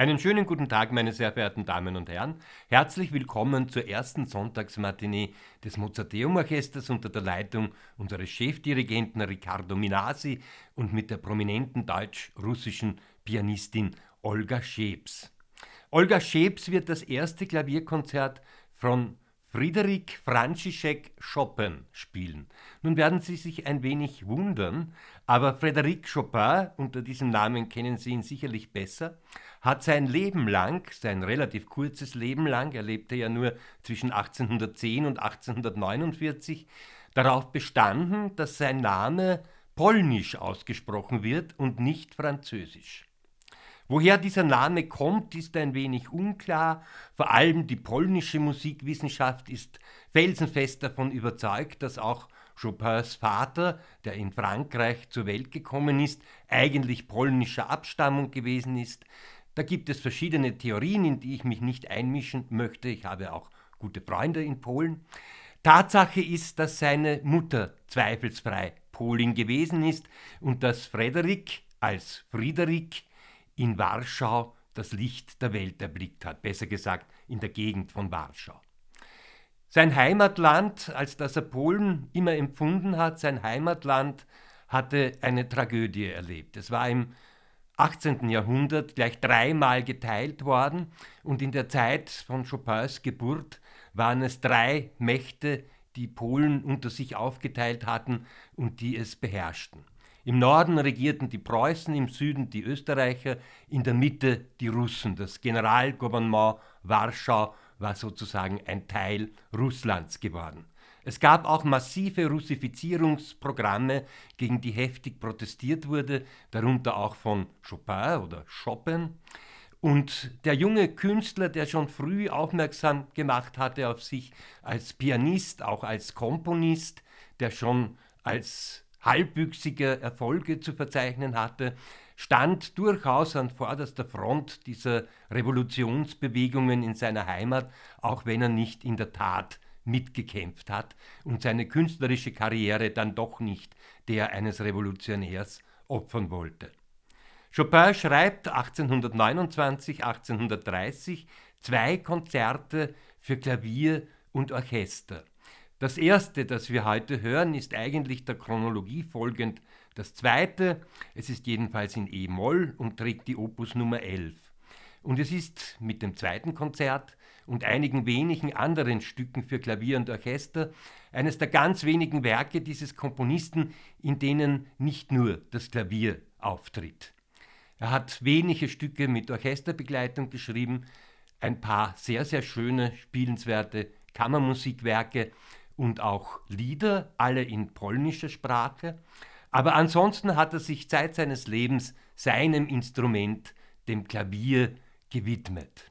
Einen schönen guten Tag, meine sehr verehrten Damen und Herren. Herzlich willkommen zur ersten Sonntagsmatinee des Mozarteum Orchesters unter der Leitung unseres Chefdirigenten Riccardo Minasi und mit der prominenten deutsch-russischen Pianistin Olga Schebs. Olga Schebs wird das erste Klavierkonzert von Friedrich František Chopin spielen. Nun werden Sie sich ein wenig wundern, aber Frédéric Chopin, unter diesem Namen kennen Sie ihn sicherlich besser, hat sein Leben lang, sein relativ kurzes Leben lang, er lebte ja nur zwischen 1810 und 1849, darauf bestanden, dass sein Name polnisch ausgesprochen wird und nicht französisch. Woher dieser Name kommt, ist ein wenig unklar. Vor allem die polnische Musikwissenschaft ist felsenfest davon überzeugt, dass auch Chopins Vater, der in Frankreich zur Welt gekommen ist, eigentlich polnischer Abstammung gewesen ist. Da gibt es verschiedene Theorien, in die ich mich nicht einmischen möchte. Ich habe auch gute Freunde in Polen. Tatsache ist, dass seine Mutter zweifelsfrei Polin gewesen ist und dass Frederik als Friederik in Warschau das Licht der Welt erblickt hat, besser gesagt in der Gegend von Warschau. Sein Heimatland, als das er Polen immer empfunden hat, sein Heimatland hatte eine Tragödie erlebt. Es war im 18. Jahrhundert gleich dreimal geteilt worden und in der Zeit von Chopins Geburt waren es drei Mächte, die Polen unter sich aufgeteilt hatten und die es beherrschten. Im Norden regierten die Preußen, im Süden die Österreicher, in der Mitte die Russen. Das Generalgouvernement Warschau war sozusagen ein Teil Russlands geworden. Es gab auch massive Russifizierungsprogramme, gegen die heftig protestiert wurde, darunter auch von Chopin oder Chopin. Und der junge Künstler, der schon früh aufmerksam gemacht hatte auf sich als Pianist, auch als Komponist, der schon als halbwüchsige Erfolge zu verzeichnen hatte, stand durchaus an vorderster Front dieser Revolutionsbewegungen in seiner Heimat, auch wenn er nicht in der Tat mitgekämpft hat und seine künstlerische Karriere dann doch nicht der eines Revolutionärs opfern wollte. Chopin schreibt 1829, 1830 zwei Konzerte für Klavier und Orchester. Das erste, das wir heute hören, ist eigentlich der Chronologie folgend das zweite. Es ist jedenfalls in E-Moll und trägt die Opus Nummer 11. Und es ist mit dem zweiten Konzert und einigen wenigen anderen Stücken für Klavier und Orchester eines der ganz wenigen Werke dieses Komponisten, in denen nicht nur das Klavier auftritt. Er hat wenige Stücke mit Orchesterbegleitung geschrieben, ein paar sehr, sehr schöne, spielenswerte Kammermusikwerke, und auch Lieder, alle in polnischer Sprache. Aber ansonsten hat er sich Zeit seines Lebens seinem Instrument, dem Klavier, gewidmet.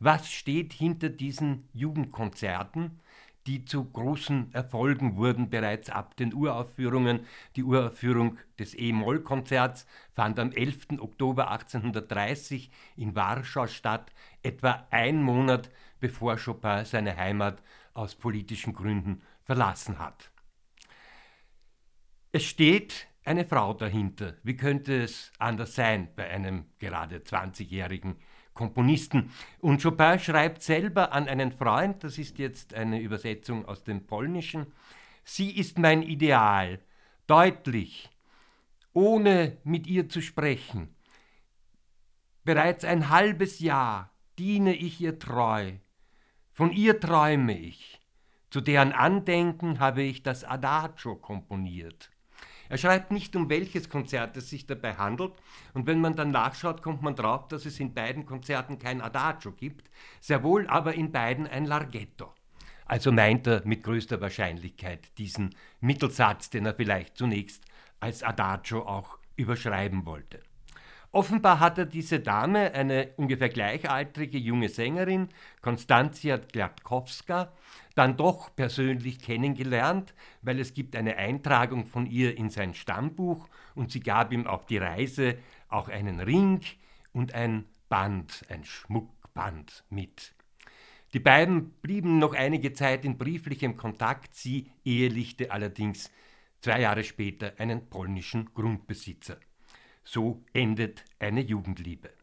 Was steht hinter diesen Jugendkonzerten, die zu großen Erfolgen wurden bereits ab den Uraufführungen? Die Uraufführung des E-Moll-Konzerts fand am 11. Oktober 1830 in Warschau statt, etwa ein Monat bevor Chopin seine Heimat aus politischen Gründen verlassen hat. Es steht eine Frau dahinter. Wie könnte es anders sein bei einem gerade 20-jährigen Komponisten? Und Chopin schreibt selber an einen Freund, das ist jetzt eine Übersetzung aus dem Polnischen, sie ist mein Ideal, deutlich, ohne mit ihr zu sprechen. Bereits ein halbes Jahr diene ich ihr treu, von ihr träume ich. Zu deren Andenken habe ich das Adagio komponiert. Er schreibt nicht, um welches Konzert es sich dabei handelt, und wenn man dann nachschaut, kommt man drauf, dass es in beiden Konzerten kein Adagio gibt, sehr wohl aber in beiden ein Larghetto. Also meint er mit größter Wahrscheinlichkeit diesen Mittelsatz, den er vielleicht zunächst als Adagio auch überschreiben wollte. Offenbar hat er diese Dame, eine ungefähr gleichaltrige junge Sängerin, Konstantia Glatkowska, dann doch persönlich kennengelernt, weil es gibt eine Eintragung von ihr in sein Stammbuch und sie gab ihm auf die Reise auch einen Ring und ein Band, ein Schmuckband mit. Die beiden blieben noch einige Zeit in brieflichem Kontakt, sie ehelichte allerdings zwei Jahre später einen polnischen Grundbesitzer. So endet eine Jugendliebe.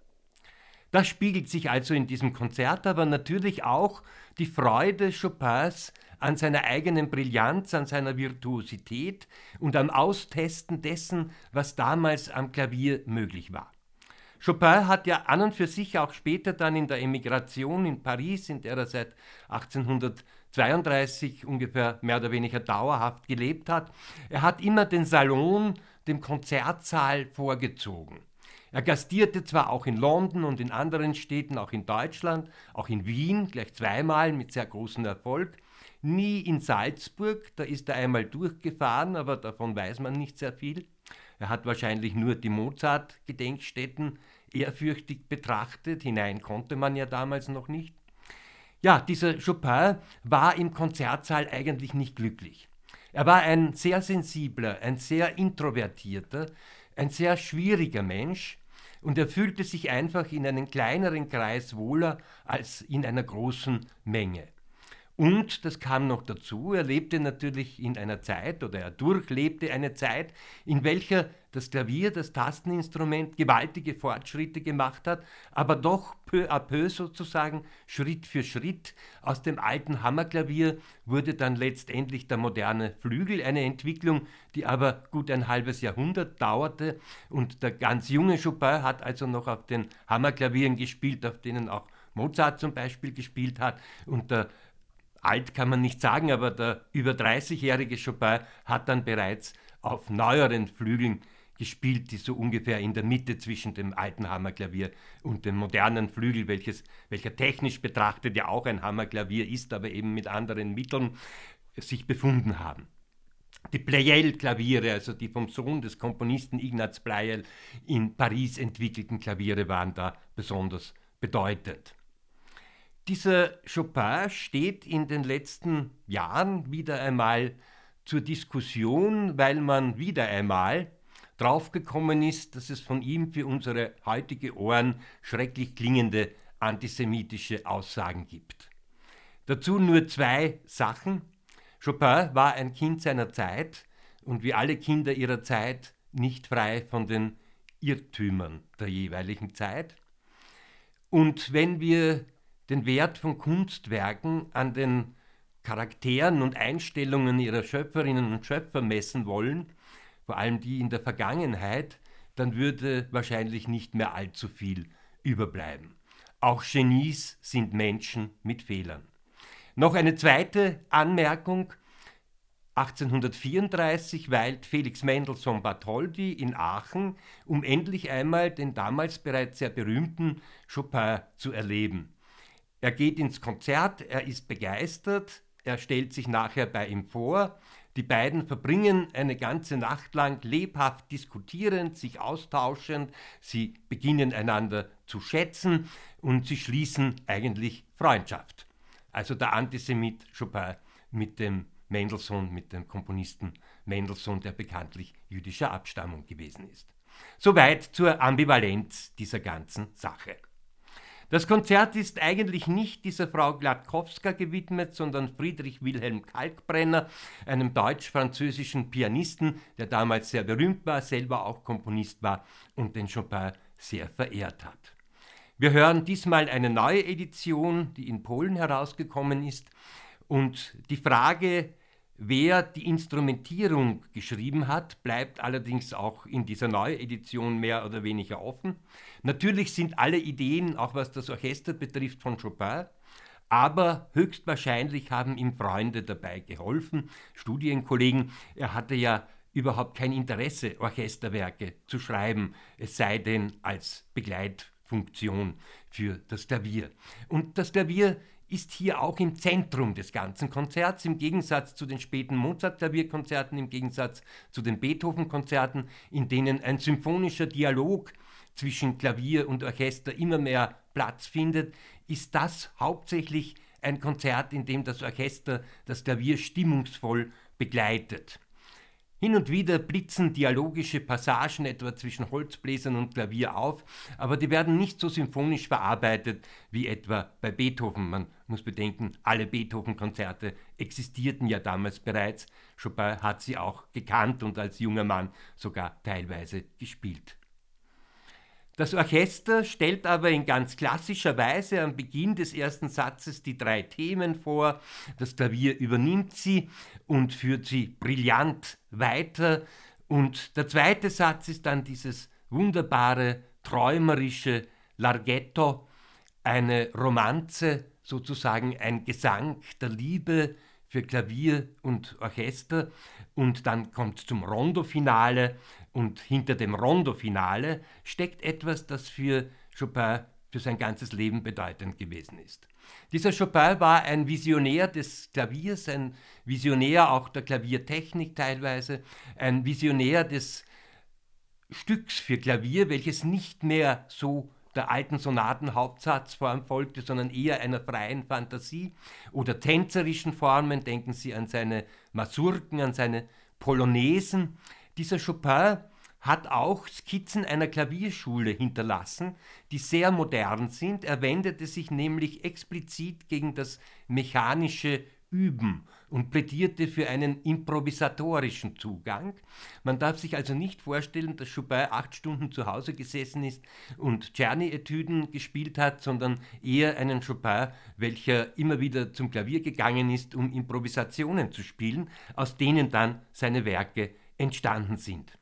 Das spiegelt sich also in diesem Konzert, aber natürlich auch die Freude Chopins an seiner eigenen Brillanz, an seiner Virtuosität und am Austesten dessen, was damals am Klavier möglich war. Chopin hat ja an und für sich auch später dann in der Emigration in Paris, in der er seit 1832 ungefähr mehr oder weniger dauerhaft gelebt hat, er hat immer den Salon dem Konzertsaal vorgezogen. Er gastierte zwar auch in London und in anderen Städten, auch in Deutschland, auch in Wien, gleich zweimal mit sehr großem Erfolg, nie in Salzburg, da ist er einmal durchgefahren, aber davon weiß man nicht sehr viel. Er hat wahrscheinlich nur die Mozart-Gedenkstätten ehrfürchtig betrachtet, hinein konnte man ja damals noch nicht. Ja, dieser Chopin war im Konzertsaal eigentlich nicht glücklich. Er war ein sehr sensibler, ein sehr introvertierter, ein sehr schwieriger Mensch und er fühlte sich einfach in einem kleineren Kreis wohler als in einer großen Menge. Und das kam noch dazu, er lebte natürlich in einer Zeit oder er durchlebte eine Zeit, in welcher das Klavier, das Tasteninstrument, gewaltige Fortschritte gemacht hat, aber doch peu à peu sozusagen, Schritt für Schritt. Aus dem alten Hammerklavier wurde dann letztendlich der moderne Flügel, eine Entwicklung, die aber gut ein halbes Jahrhundert dauerte. Und der ganz junge Chopin hat also noch auf den Hammerklavieren gespielt, auf denen auch Mozart zum Beispiel gespielt hat. Und der alt kann man nicht sagen, aber der über 30-jährige Chopin hat dann bereits auf neueren Flügeln gespielt, die so ungefähr in der Mitte zwischen dem alten Hammerklavier und dem modernen Flügel, welches, welcher technisch betrachtet ja auch ein Hammerklavier ist, aber eben mit anderen Mitteln sich befunden haben. Die Pleyel-Klaviere, also die vom Sohn des Komponisten Ignaz Pleyel in Paris entwickelten Klaviere, waren da besonders bedeutend. Dieser Chopin steht in den letzten Jahren wieder einmal zur Diskussion, weil man wieder einmal draufgekommen ist, dass es von ihm für unsere heutige Ohren schrecklich klingende antisemitische Aussagen gibt. Dazu nur zwei Sachen. Chopin war ein Kind seiner Zeit und wie alle Kinder ihrer Zeit nicht frei von den Irrtümern der jeweiligen Zeit. Und wenn wir den Wert von Kunstwerken an den Charakteren und Einstellungen ihrer Schöpferinnen und Schöpfer messen wollen, vor allem die in der Vergangenheit, dann würde wahrscheinlich nicht mehr allzu viel überbleiben. Auch Genies sind Menschen mit Fehlern. Noch eine zweite Anmerkung. 1834 weilt Felix Mendelssohn Bartholdy in Aachen, um endlich einmal den damals bereits sehr berühmten Chopin zu erleben. Er geht ins Konzert, er ist begeistert, er stellt sich nachher bei ihm vor die beiden verbringen eine ganze Nacht lang lebhaft diskutierend, sich austauschend, sie beginnen einander zu schätzen und sie schließen eigentlich Freundschaft. Also der Antisemit Chopin mit dem Mendelssohn, mit dem Komponisten Mendelssohn, der bekanntlich jüdischer Abstammung gewesen ist. Soweit zur Ambivalenz dieser ganzen Sache. Das Konzert ist eigentlich nicht dieser Frau Gladkowska gewidmet, sondern Friedrich Wilhelm Kalkbrenner, einem deutsch-französischen Pianisten, der damals sehr berühmt war, selber auch Komponist war und den Chopin sehr verehrt hat. Wir hören diesmal eine neue Edition, die in Polen herausgekommen ist. Und die Frage, Wer die Instrumentierung geschrieben hat, bleibt allerdings auch in dieser Neuedition mehr oder weniger offen. Natürlich sind alle Ideen, auch was das Orchester betrifft, von Chopin, aber höchstwahrscheinlich haben ihm Freunde dabei geholfen, Studienkollegen. Er hatte ja überhaupt kein Interesse, Orchesterwerke zu schreiben, es sei denn als Begleitfunktion für das Klavier. Und das Klavier ist hier auch im Zentrum des ganzen Konzerts, im Gegensatz zu den späten Mozart-Klavierkonzerten, im Gegensatz zu den Beethoven-Konzerten, in denen ein symphonischer Dialog zwischen Klavier und Orchester immer mehr Platz findet, ist das hauptsächlich ein Konzert, in dem das Orchester das Klavier stimmungsvoll begleitet. Hin und wieder blitzen dialogische Passagen etwa zwischen Holzbläsern und Klavier auf, aber die werden nicht so symphonisch verarbeitet wie etwa bei Beethoven. Man muss bedenken, alle Beethoven-Konzerte existierten ja damals bereits. Chopin hat sie auch gekannt und als junger Mann sogar teilweise gespielt. Das Orchester stellt aber in ganz klassischer Weise am Beginn des ersten Satzes die drei Themen vor. Das Klavier übernimmt sie und führt sie brillant weiter. Und der zweite Satz ist dann dieses wunderbare, träumerische Larghetto, eine Romanze, sozusagen ein Gesang der Liebe für Klavier und Orchester. Und dann kommt zum Rondo-Finale und hinter dem Rondo-Finale steckt etwas, das für Chopin für sein ganzes Leben bedeutend gewesen ist. Dieser Chopin war ein Visionär des Klaviers, ein Visionär auch der Klaviertechnik teilweise, ein Visionär des Stücks für Klavier, welches nicht mehr so der alten Sonatenhauptsatzform folgte, sondern eher einer freien Fantasie oder tänzerischen Formen. Denken Sie an seine Masurken, an seine Polonaisen. Dieser Chopin hat auch Skizzen einer Klavierschule hinterlassen, die sehr modern sind. Er wendete sich nämlich explizit gegen das mechanische Üben und plädierte für einen improvisatorischen Zugang. Man darf sich also nicht vorstellen, dass Chopin acht Stunden zu Hause gesessen ist und Czerny-Etüden gespielt hat, sondern eher einen Chopin, welcher immer wieder zum Klavier gegangen ist, um Improvisationen zu spielen, aus denen dann seine Werke entstanden sind.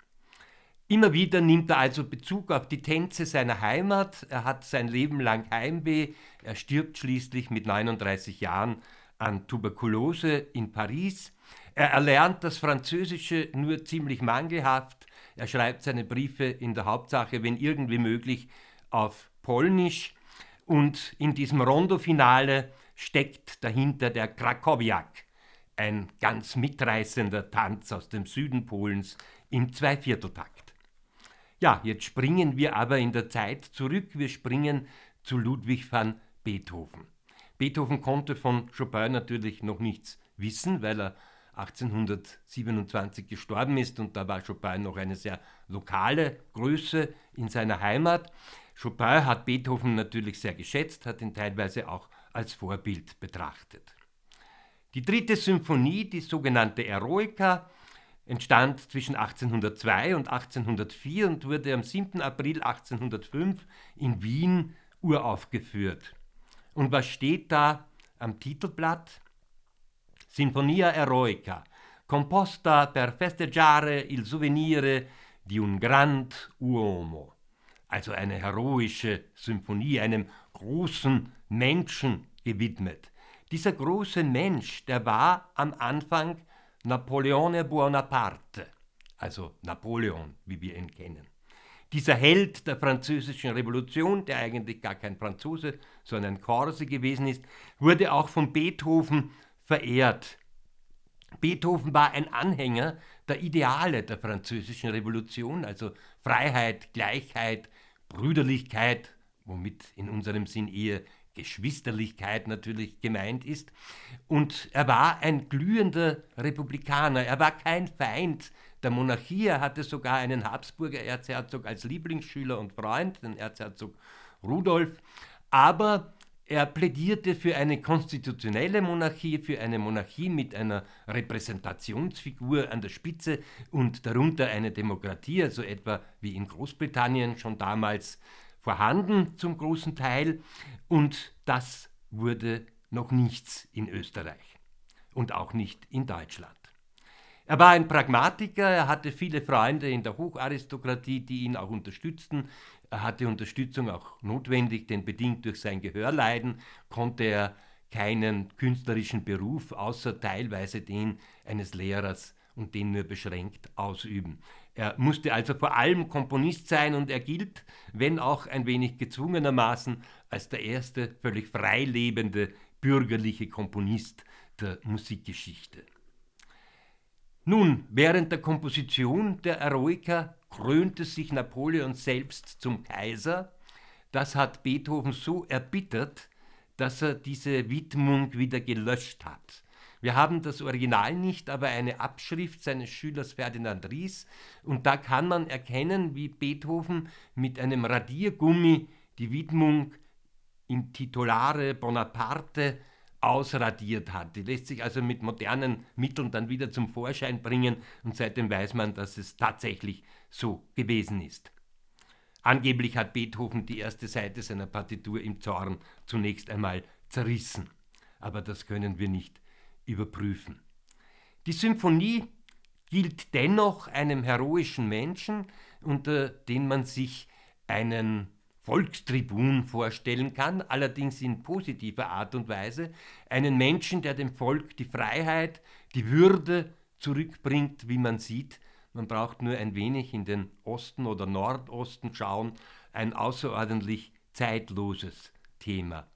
Immer wieder nimmt er also Bezug auf die Tänze seiner Heimat. Er hat sein Leben lang Heimweh. Er stirbt schließlich mit 39 Jahren an Tuberkulose in Paris. Er erlernt das Französische nur ziemlich mangelhaft. Er schreibt seine Briefe in der Hauptsache, wenn irgendwie möglich, auf Polnisch. Und in diesem Rondo-Finale steckt dahinter der Krakowiak, ein ganz mitreißender Tanz aus dem Süden Polens im Zweivierteltakt. Ja, jetzt springen wir aber in der Zeit zurück. Wir springen zu Ludwig van Beethoven. Beethoven konnte von Chopin natürlich noch nichts wissen, weil er 1827 gestorben ist und da war Chopin noch eine sehr lokale Größe in seiner Heimat. Chopin hat Beethoven natürlich sehr geschätzt, hat ihn teilweise auch als Vorbild betrachtet. Die dritte Symphonie, die sogenannte Eroica, entstand zwischen 1802 und 1804 und wurde am 7. April 1805 in Wien uraufgeführt. Und was steht da am Titelblatt? Sinfonia Eroica, composta per festeggiare il souvenire di un grand uomo. Also eine heroische Symphonie, einem großen Menschen gewidmet. Dieser große Mensch, der war am Anfang Napoleone Bonaparte, also Napoleon, wie wir ihn kennen. Dieser Held der französischen Revolution, der eigentlich gar kein Franzose, sondern ein Korse gewesen ist, wurde auch von Beethoven verehrt. Beethoven war ein Anhänger der Ideale der französischen Revolution, also Freiheit, Gleichheit, Brüderlichkeit, womit in unserem Sinn eher Geschwisterlichkeit natürlich gemeint ist. Und er war ein glühender Republikaner. Er war kein Feind der Monarchie. Er hatte sogar einen Habsburger Erzherzog als Lieblingsschüler und Freund, den Erzherzog Rudolf. Aber er plädierte für eine konstitutionelle Monarchie, für eine Monarchie mit einer Repräsentationsfigur an der Spitze und darunter eine Demokratie, also etwa wie in Großbritannien schon damals vorhanden zum großen Teil. Und das wurde noch nichts in Österreich und auch nicht in Deutschland. Er war ein Pragmatiker, er hatte viele Freunde in der Hocharistokratie, die ihn auch unterstützten. Er hatte Unterstützung auch notwendig, denn bedingt durch sein Gehörleiden konnte er keinen künstlerischen Beruf außer teilweise den eines Lehrers und den nur beschränkt ausüben. Er musste also vor allem Komponist sein und er gilt, wenn auch ein wenig gezwungenermaßen, als der erste völlig freilebende bürgerliche Komponist der Musikgeschichte. Nun, während der Komposition der Eroica krönte sich Napoleon selbst zum Kaiser. Das hat Beethoven so erbittert, dass er diese Widmung wieder gelöscht hat. Wir haben das Original nicht, aber eine Abschrift seines Schülers Ferdinand Ries und da kann man erkennen, wie Beethoven mit einem Radiergummi die Widmung in Titolare Bonaparte ausradiert hat. Die lässt sich also mit modernen Mitteln dann wieder zum Vorschein bringen und seitdem weiß man, dass es tatsächlich so gewesen ist. Angeblich hat Beethoven die erste Seite seiner Partitur im Zorn zunächst einmal zerrissen. Aber das können wir nicht überprüfen. Die Symphonie gilt dennoch einem heroischen Menschen, unter den man sich einen Volkstribun vorstellen kann, allerdings in positiver Art und Weise, einen Menschen, der dem Volk die Freiheit, die Würde zurückbringt, wie man sieht. Man braucht nur ein wenig in den Osten oder Nordosten schauen, ein außerordentlich zeitloses Thema.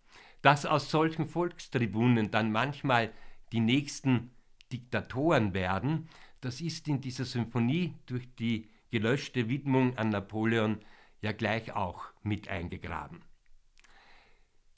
Dass aus solchen Volkstribunen dann manchmal die nächsten Diktatoren werden, das ist in dieser Symphonie durch die gelöschte Widmung an Napoleon ja gleich auch mit eingegraben.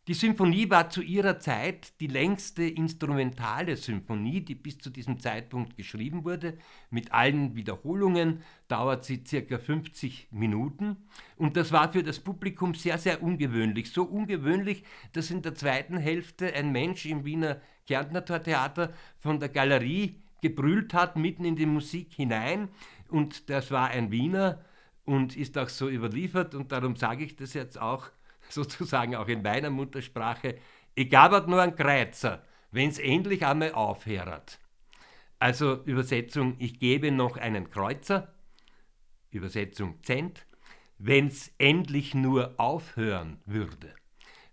Die Symphonie war zu ihrer Zeit die längste instrumentale Symphonie, die bis zu diesem Zeitpunkt geschrieben wurde. Mit allen Wiederholungen dauert sie circa 50 Minuten. Und das war für das Publikum sehr, sehr ungewöhnlich. So ungewöhnlich, dass in der zweiten Hälfte ein Mensch im Wiener Kärntner Theater von der Galerie gebrüllt hat, mitten in die Musik hinein. Und das war ein Wiener und ist auch so überliefert. Und darum sage ich das jetzt auch sozusagen auch in meiner Muttersprache, ich gab nur einen Kreuzer, wenn es endlich einmal aufhört. Also Übersetzung, ich gebe noch einen Kreuzer, Übersetzung Cent, wenn es endlich nur aufhören würde.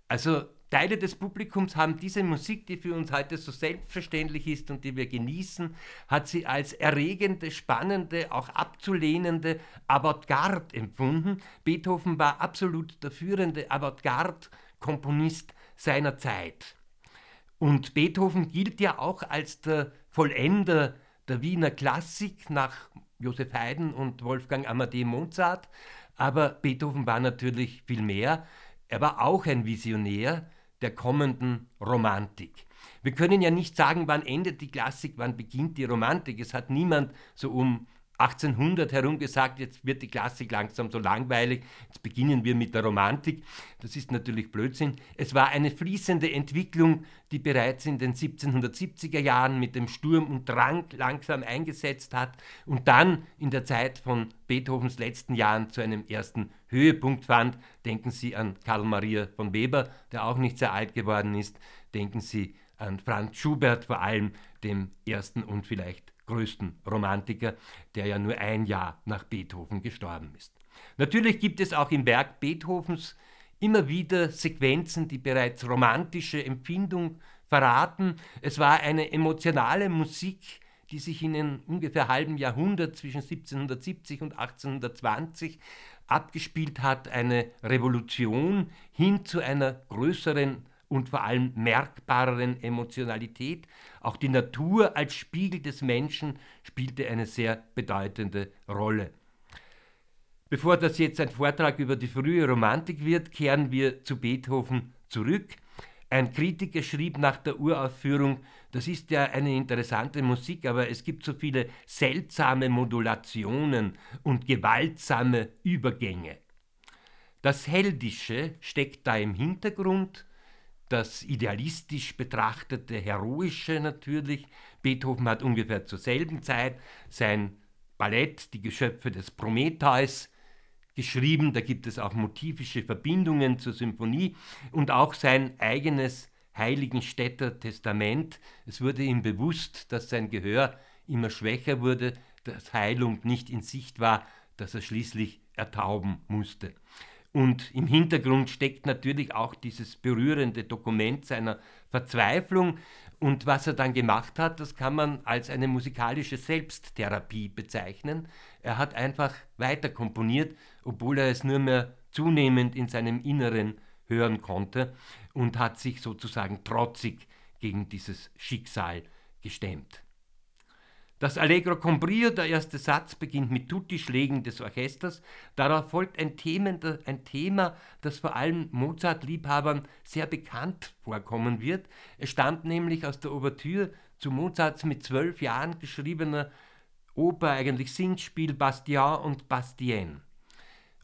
Also Teile des Publikums haben diese Musik, die für uns heute so selbstverständlich ist und die wir genießen, hat sie als erregende, spannende, auch abzulehnende Avantgarde empfunden. Beethoven war absolut der führende Avantgarde-Komponist seiner Zeit. Und Beethoven gilt ja auch als der Vollender der Wiener Klassik nach Joseph Haydn und Wolfgang Amadee Mozart. Aber Beethoven war natürlich viel mehr. Er war auch ein Visionär, der kommenden Romantik. Wir können ja nicht sagen, wann endet die Klassik, wann beginnt die Romantik. Es hat niemand so um 1800 herum gesagt, jetzt wird die Klassik langsam so langweilig, jetzt beginnen wir mit der Romantik. Das ist natürlich Blödsinn. Es war eine fließende Entwicklung, die bereits in den 1770er Jahren mit dem Sturm und Drang langsam eingesetzt hat und dann in der Zeit von Beethovens letzten Jahren zu einem ersten Höhepunkt fand. Denken Sie an Karl Maria von Weber, der auch nicht sehr alt geworden ist. Denken Sie an Franz Schubert vor allem, dem ersten und vielleicht größten Romantiker, der ja nur ein Jahr nach Beethoven gestorben ist. Natürlich gibt es auch im Werk Beethovens immer wieder Sequenzen, die bereits romantische Empfindung verraten. Es war eine emotionale Musik, die sich in einem ungefähr halben Jahrhundert zwischen 1770 und 1820 abgespielt hat, eine Revolution hin zu einer größeren und vor allem merkbareren Emotionalität. Auch die Natur als Spiegel des Menschen spielte eine sehr bedeutende Rolle. Bevor das jetzt ein Vortrag über die frühe Romantik wird, kehren wir zu Beethoven zurück. Ein Kritiker schrieb nach der Uraufführung, das ist ja eine interessante Musik, aber es gibt so viele seltsame Modulationen und gewaltsame Übergänge. Das Heldische steckt da im Hintergrund, das idealistisch betrachtete Heroische natürlich. Beethoven hat ungefähr zur selben Zeit sein Ballett Die Geschöpfe des Prometheus geschrieben. Da gibt es auch motivische Verbindungen zur Symphonie und auch sein eigenes Heiligenstädter Testament. Es wurde ihm bewusst, dass sein Gehör immer schwächer wurde, dass Heilung nicht in Sicht war, dass er schließlich ertauben musste. Und im Hintergrund steckt natürlich auch dieses berührende Dokument seiner Verzweiflung. Und was er dann gemacht hat, das kann man als eine musikalische Selbsttherapie bezeichnen. Er hat einfach weiter komponiert, obwohl er es nur mehr zunehmend in seinem Inneren hören konnte und hat sich sozusagen trotzig gegen dieses Schicksal gestemmt. Das Allegro con brio, der erste Satz, beginnt mit Tutti-Schlägen des Orchesters. Darauf folgt ein Thema, ein Thema, das vor allem Mozart-Liebhabern sehr bekannt vorkommen wird. Es stammt nämlich aus der Ouvertüre zu Mozarts mit zwölf Jahren geschriebener Oper, eigentlich Singspiel Bastien und Bastienne.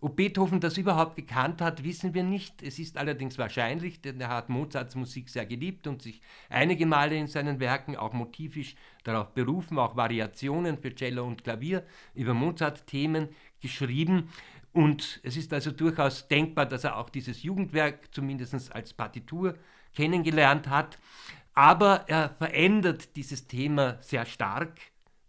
Ob Beethoven das überhaupt gekannt hat, wissen wir nicht. Es ist allerdings wahrscheinlich, denn er hat Mozarts Musik sehr geliebt und sich einige Male in seinen Werken auch motivisch darauf berufen, auch Variationen für Cello und Klavier über Mozart-Themen geschrieben. Und es ist also durchaus denkbar, dass er auch dieses Jugendwerk zumindest als Partitur kennengelernt hat. Aber er verändert dieses Thema sehr stark.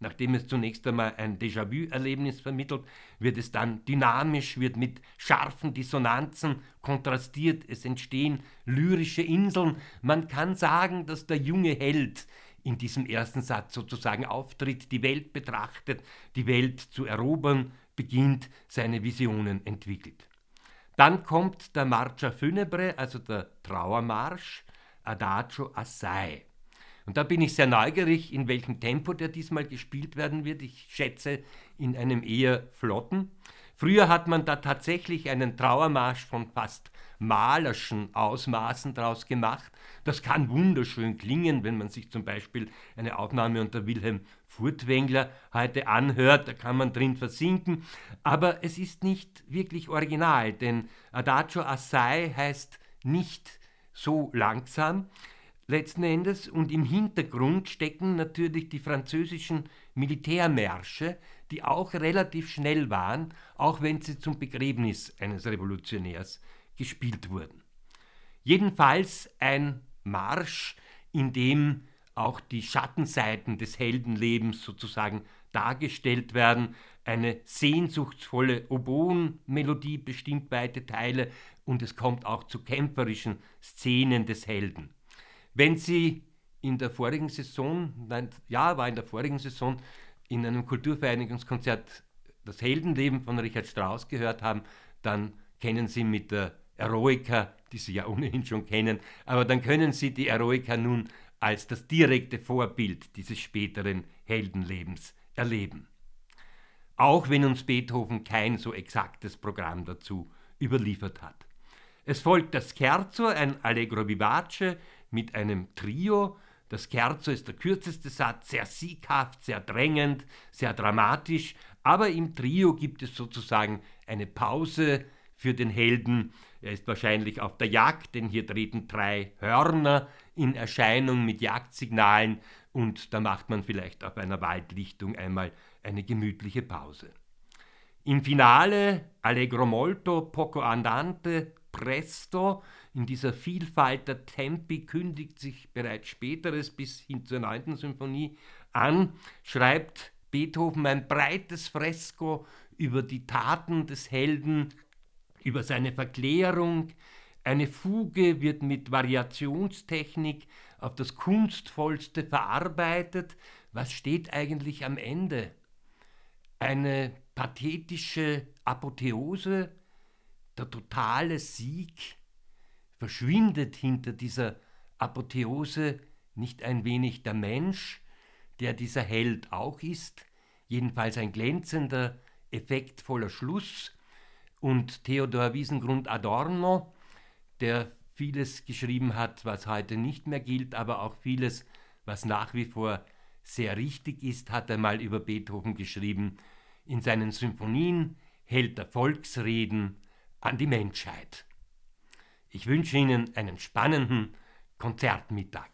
Nachdem es zunächst einmal ein Déjà-vu-Erlebnis vermittelt, wird es dann dynamisch, wird mit scharfen Dissonanzen kontrastiert. Es entstehen lyrische Inseln. Man kann sagen, dass der junge Held in diesem ersten Satz sozusagen auftritt, die Welt betrachtet, die Welt zu erobern beginnt, seine Visionen entwickelt. Dann kommt der Marcia Funebre, also der Trauermarsch, Adagio Assai. Und da bin ich sehr neugierig, in welchem Tempo der diesmal gespielt werden wird. Ich schätze in einem eher flotten. Früher hat man da tatsächlich einen Trauermarsch von fast malerschen Ausmaßen draus gemacht. Das kann wunderschön klingen, wenn man sich zum Beispiel eine Aufnahme unter Wilhelm Furtwängler heute anhört, da kann man drin versinken. Aber es ist nicht wirklich original, denn Adagio Assai heißt nicht so langsam letzten Endes und im Hintergrund stecken natürlich die französischen Militärmärsche, die auch relativ schnell waren, auch wenn sie zum Begräbnis eines Revolutionärs gespielt wurden. Jedenfalls ein Marsch, in dem auch die Schattenseiten des Heldenlebens sozusagen dargestellt werden. Eine sehnsuchtsvolle Oboenmelodie bestimmt weite Teile und es kommt auch zu kämpferischen Szenen des Helden. Wenn Sie in der vorigen Saison, nein, ja, war in der vorigen Saison in einem Kulturvereinigungskonzert das Heldenleben von Richard Strauss gehört haben, dann kennen Sie mit der Eroica, die Sie ja ohnehin schon kennen, aber dann können Sie die Eroica nun als das direkte Vorbild dieses späteren Heldenlebens erleben. Auch wenn uns Beethoven kein so exaktes Programm dazu überliefert hat. Es folgt das Scherzo, ein Allegro vivace mit einem Trio. Das Scherzo ist der kürzeste Satz, sehr sieghaft, sehr drängend, sehr dramatisch, aber im Trio gibt es sozusagen eine Pause für den Helden. Er ist wahrscheinlich auf der Jagd, denn hier treten drei Hörner in Erscheinung mit Jagdsignalen und da macht man vielleicht auf einer Waldlichtung einmal eine gemütliche Pause. Im Finale Allegro molto, poco andante, presto, in dieser Vielfalt der Tempi kündigt sich bereits späteres bis hin zur 9. Symphonie an, schreibt Beethoven ein breites Fresko über die Taten des Helden, über seine Verklärung. Eine Fuge wird mit Variationstechnik auf das Kunstvollste verarbeitet. Was steht eigentlich am Ende? Eine pathetische Apotheose, der totale Sieg, verschwindet hinter dieser Apotheose nicht ein wenig der Mensch, der dieser Held auch ist, jedenfalls ein glänzender, effektvoller Schluss. Und Theodor Wiesengrund Adorno, der vieles geschrieben hat, was heute nicht mehr gilt, aber auch vieles, was nach wie vor sehr richtig ist, hat er mal über Beethoven geschrieben. In seinen Symphonien hält er Volksreden an die Menschheit. Ich wünsche Ihnen einen spannenden Konzertmittag.